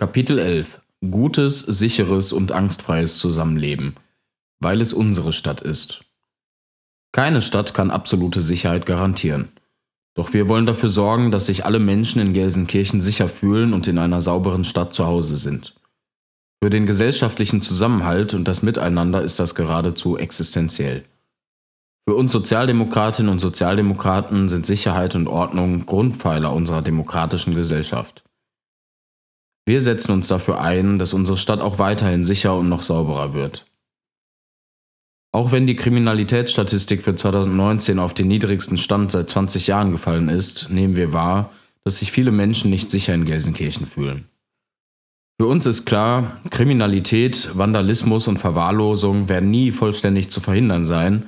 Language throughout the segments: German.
Kapitel 11 Gutes, sicheres und angstfreies Zusammenleben, weil es unsere Stadt ist. Keine Stadt kann absolute Sicherheit garantieren. Doch wir wollen dafür sorgen, dass sich alle Menschen in Gelsenkirchen sicher fühlen und in einer sauberen Stadt zu Hause sind. Für den gesellschaftlichen Zusammenhalt und das Miteinander ist das geradezu existenziell. Für uns Sozialdemokratinnen und Sozialdemokraten sind Sicherheit und Ordnung Grundpfeiler unserer demokratischen Gesellschaft. Wir setzen uns dafür ein, dass unsere Stadt auch weiterhin sicher und noch sauberer wird. Auch wenn die Kriminalitätsstatistik für 2019 auf den niedrigsten Stand seit 20 Jahren gefallen ist, nehmen wir wahr, dass sich viele Menschen nicht sicher in Gelsenkirchen fühlen. Für uns ist klar, Kriminalität, Vandalismus und Verwahrlosung werden nie vollständig zu verhindern sein,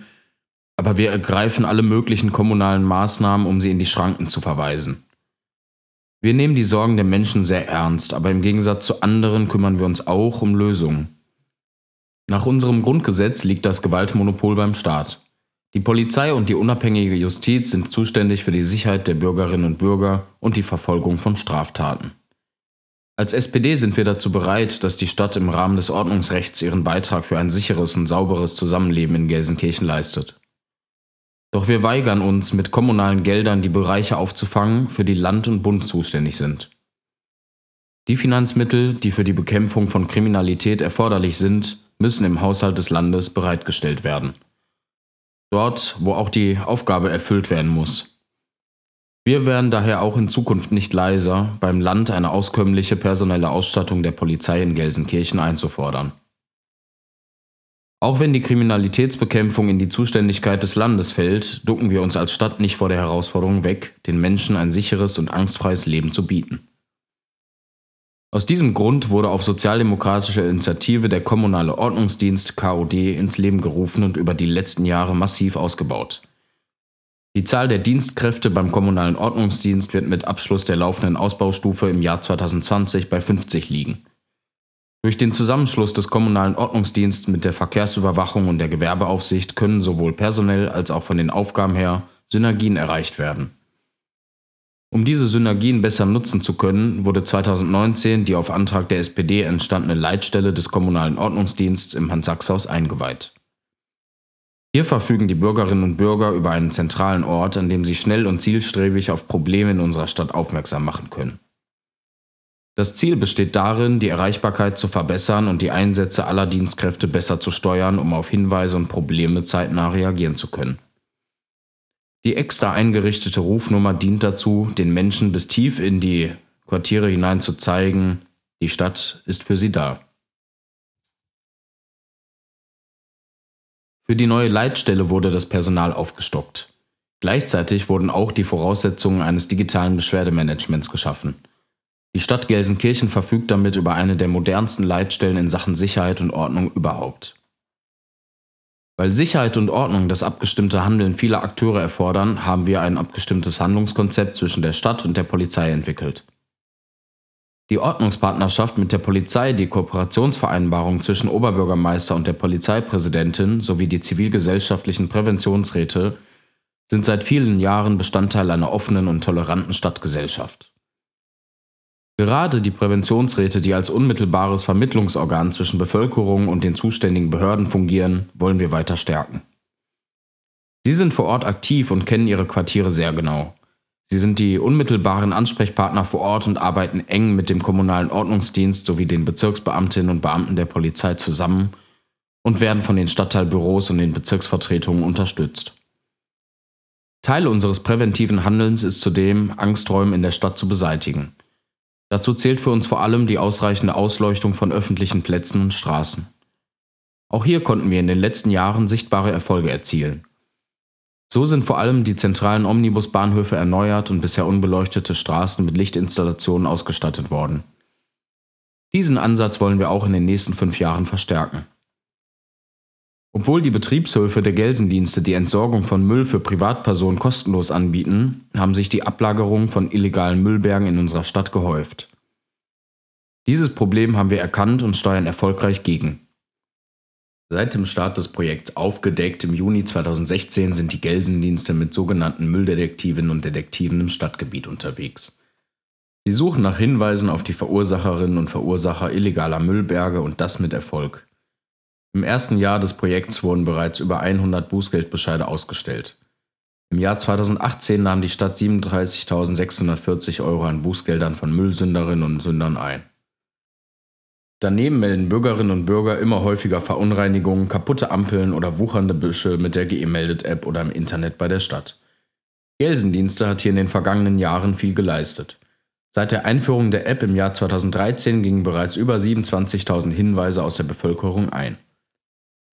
aber wir ergreifen alle möglichen kommunalen Maßnahmen, um sie in die Schranken zu verweisen. Wir nehmen die Sorgen der Menschen sehr ernst, aber im Gegensatz zu anderen kümmern wir uns auch um Lösungen. Nach unserem Grundgesetz liegt das Gewaltmonopol beim Staat. Die Polizei und die unabhängige Justiz sind zuständig für die Sicherheit der Bürgerinnen und Bürger und die Verfolgung von Straftaten. Als SPD sind wir dazu bereit, dass die Stadt im Rahmen des Ordnungsrechts ihren Beitrag für ein sicheres und sauberes Zusammenleben in Gelsenkirchen leistet. Doch wir weigern uns, mit kommunalen Geldern die Bereiche aufzufangen, für die Land und Bund zuständig sind. Die Finanzmittel, die für die Bekämpfung von Kriminalität erforderlich sind, müssen im Haushalt des Landes bereitgestellt werden. Dort, wo auch die Aufgabe erfüllt werden muss. Wir werden daher auch in Zukunft nicht leiser, beim Land eine auskömmliche personelle Ausstattung der Polizei in Gelsenkirchen einzufordern. Auch wenn die Kriminalitätsbekämpfung in die Zuständigkeit des Landes fällt, ducken wir uns als Stadt nicht vor der Herausforderung weg, den Menschen ein sicheres und angstfreies Leben zu bieten. Aus diesem Grund wurde auf sozialdemokratische Initiative der Kommunale Ordnungsdienst KOD ins Leben gerufen und über die letzten Jahre massiv ausgebaut. Die Zahl der Dienstkräfte beim Kommunalen Ordnungsdienst wird mit Abschluss der laufenden Ausbaustufe im Jahr 2020 bei 50 liegen. Durch den Zusammenschluss des Kommunalen Ordnungsdienstes mit der Verkehrsüberwachung und der Gewerbeaufsicht können sowohl personell als auch von den Aufgaben her Synergien erreicht werden. Um diese Synergien besser nutzen zu können, wurde 2019 die auf Antrag der SPD entstandene Leitstelle des Kommunalen Ordnungsdienstes im Hans-Sachs-Haus eingeweiht. Hier verfügen die Bürgerinnen und Bürger über einen zentralen Ort, an dem sie schnell und zielstrebig auf Probleme in unserer Stadt aufmerksam machen können. Das Ziel besteht darin, die Erreichbarkeit zu verbessern und die Einsätze aller Dienstkräfte besser zu steuern, um auf Hinweise und Probleme zeitnah reagieren zu können. Die extra eingerichtete Rufnummer dient dazu, den Menschen bis tief in die Quartiere hinein zu zeigen, die Stadt ist für sie da. Für die neue Leitstelle wurde das Personal aufgestockt. Gleichzeitig wurden auch die Voraussetzungen eines digitalen Beschwerdemanagements geschaffen. Die Stadt Gelsenkirchen verfügt damit über eine der modernsten Leitstellen in Sachen Sicherheit und Ordnung überhaupt. Weil Sicherheit und Ordnung das abgestimmte Handeln vieler Akteure erfordern, haben wir ein abgestimmtes Handlungskonzept zwischen der Stadt und der Polizei entwickelt. Die Ordnungspartnerschaft mit der Polizei, die Kooperationsvereinbarung zwischen Oberbürgermeister und der Polizeipräsidentin sowie die zivilgesellschaftlichen Präventionsräte sind seit vielen Jahren Bestandteil einer offenen und toleranten Stadtgesellschaft. Gerade die Präventionsräte, die als unmittelbares Vermittlungsorgan zwischen Bevölkerung und den zuständigen Behörden fungieren, wollen wir weiter stärken. Sie sind vor Ort aktiv und kennen ihre Quartiere sehr genau. Sie sind die unmittelbaren Ansprechpartner vor Ort und arbeiten eng mit dem kommunalen Ordnungsdienst sowie den Bezirksbeamtinnen und Beamten der Polizei zusammen und werden von den Stadtteilbüros und den Bezirksvertretungen unterstützt. Teil unseres präventiven Handelns ist zudem, Angsträume in der Stadt zu beseitigen. Dazu zählt für uns vor allem die ausreichende Ausleuchtung von öffentlichen Plätzen und Straßen. Auch hier konnten wir in den letzten Jahren sichtbare Erfolge erzielen. So sind vor allem die zentralen Omnibusbahnhöfe erneuert und bisher unbeleuchtete Straßen mit Lichtinstallationen ausgestattet worden. Diesen Ansatz wollen wir auch in den nächsten fünf Jahren verstärken. Obwohl die Betriebshöfe der Gelsendienste die Entsorgung von Müll für Privatpersonen kostenlos anbieten, haben sich die Ablagerungen von illegalen Müllbergen in unserer Stadt gehäuft. Dieses Problem haben wir erkannt und steuern erfolgreich gegen. Seit dem Start des Projekts Aufgedeckt im Juni 2016 sind die Gelsendienste mit sogenannten Mülldetektivinnen und Detektiven im Stadtgebiet unterwegs. Sie suchen nach Hinweisen auf die Verursacherinnen und Verursacher illegaler Müllberge und das mit Erfolg. Im ersten Jahr des Projekts wurden bereits über 100 Bußgeldbescheide ausgestellt. Im Jahr 2018 nahm die Stadt 37.640 Euro an Bußgeldern von Müllsünderinnen und Sündern ein. Daneben melden Bürgerinnen und Bürger immer häufiger Verunreinigungen, kaputte Ampeln oder wuchernde Büsche mit der Gemeldet-App oder im Internet bei der Stadt. Gelsendienste hat hier in den vergangenen Jahren viel geleistet. Seit der Einführung der App im Jahr 2013 gingen bereits über 27.000 Hinweise aus der Bevölkerung ein.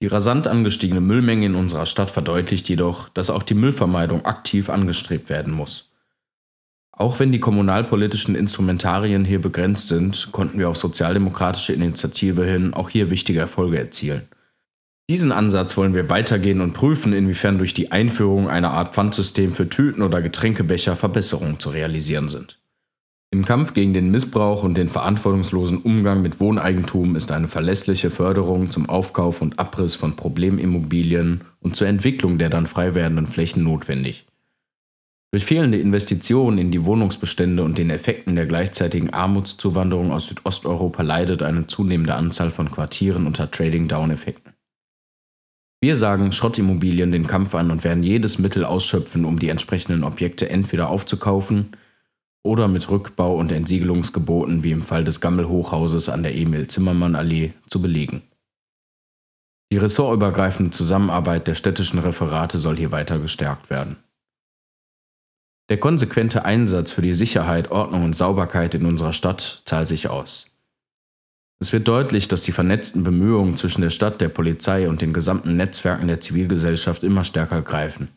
Die rasant angestiegene Müllmenge in unserer Stadt verdeutlicht jedoch, dass auch die Müllvermeidung aktiv angestrebt werden muss. Auch wenn die kommunalpolitischen Instrumentarien hier begrenzt sind, konnten wir auf sozialdemokratische Initiative hin auch hier wichtige Erfolge erzielen. Diesen Ansatz wollen wir weitergehen und prüfen, inwiefern durch die Einführung einer Art Pfandsystem für Tüten oder Getränkebecher Verbesserungen zu realisieren sind. Im Kampf gegen den Missbrauch und den verantwortungslosen Umgang mit Wohneigentum ist eine verlässliche Förderung zum Aufkauf und Abriss von Problemimmobilien und zur Entwicklung der dann frei werdenden Flächen notwendig. Durch fehlende Investitionen in die Wohnungsbestände und den Effekten der gleichzeitigen Armutszuwanderung aus Südosteuropa leidet eine zunehmende Anzahl von Quartieren unter Trading-Down-Effekten. Wir sagen Schrottimmobilien den Kampf an und werden jedes Mittel ausschöpfen, um die entsprechenden Objekte entweder aufzukaufen, oder mit Rückbau- und Entsiegelungsgeboten wie im Fall des Gammelhochhauses an der Emil-Zimmermann-Allee zu belegen. Die ressortübergreifende Zusammenarbeit der städtischen Referate soll hier weiter gestärkt werden. Der konsequente Einsatz für die Sicherheit, Ordnung und Sauberkeit in unserer Stadt zahlt sich aus. Es wird deutlich, dass die vernetzten Bemühungen zwischen der Stadt, der Polizei und den gesamten Netzwerken der Zivilgesellschaft immer stärker greifen.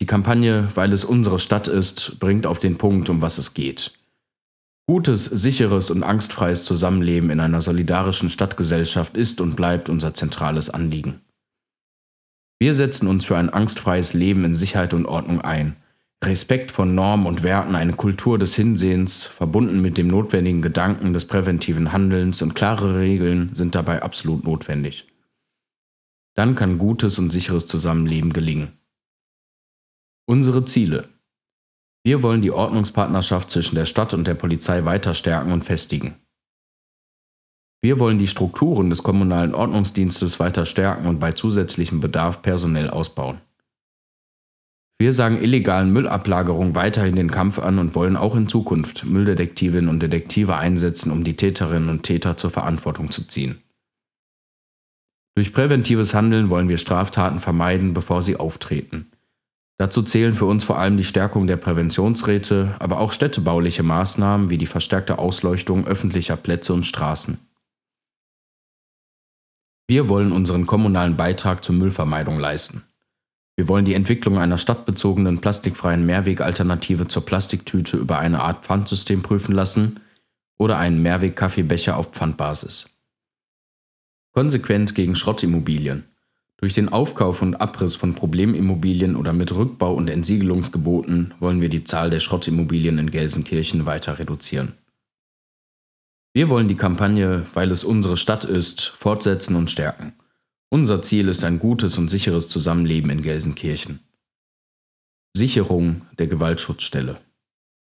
Die Kampagne Weil es unsere Stadt ist, bringt auf den Punkt, um was es geht. Gutes, sicheres und angstfreies Zusammenleben in einer solidarischen Stadtgesellschaft ist und bleibt unser zentrales Anliegen. Wir setzen uns für ein angstfreies Leben in Sicherheit und Ordnung ein. Respekt von Normen und Werten, eine Kultur des Hinsehens, verbunden mit dem notwendigen Gedanken des präventiven Handelns und klare Regeln sind dabei absolut notwendig. Dann kann gutes und sicheres Zusammenleben gelingen. Unsere Ziele. Wir wollen die Ordnungspartnerschaft zwischen der Stadt und der Polizei weiter stärken und festigen. Wir wollen die Strukturen des kommunalen Ordnungsdienstes weiter stärken und bei zusätzlichem Bedarf personell ausbauen. Wir sagen illegalen Müllablagerungen weiterhin den Kampf an und wollen auch in Zukunft Mülldetektivinnen und Detektive einsetzen, um die Täterinnen und Täter zur Verantwortung zu ziehen. Durch präventives Handeln wollen wir Straftaten vermeiden, bevor sie auftreten. Dazu zählen für uns vor allem die Stärkung der Präventionsräte, aber auch städtebauliche Maßnahmen wie die verstärkte Ausleuchtung öffentlicher Plätze und Straßen. Wir wollen unseren kommunalen Beitrag zur Müllvermeidung leisten. Wir wollen die Entwicklung einer stadtbezogenen plastikfreien Mehrwegalternative zur Plastiktüte über eine Art Pfandsystem prüfen lassen oder einen Mehrweg-Kaffeebecher auf Pfandbasis. Konsequent gegen Schrottimmobilien. Durch den Aufkauf und Abriss von Problemimmobilien oder mit Rückbau- und Entsiegelungsgeboten wollen wir die Zahl der Schrottimmobilien in Gelsenkirchen weiter reduzieren. Wir wollen die Kampagne Weil es unsere Stadt ist, fortsetzen und stärken. Unser Ziel ist ein gutes und sicheres Zusammenleben in Gelsenkirchen. Sicherung der Gewaltschutzstelle.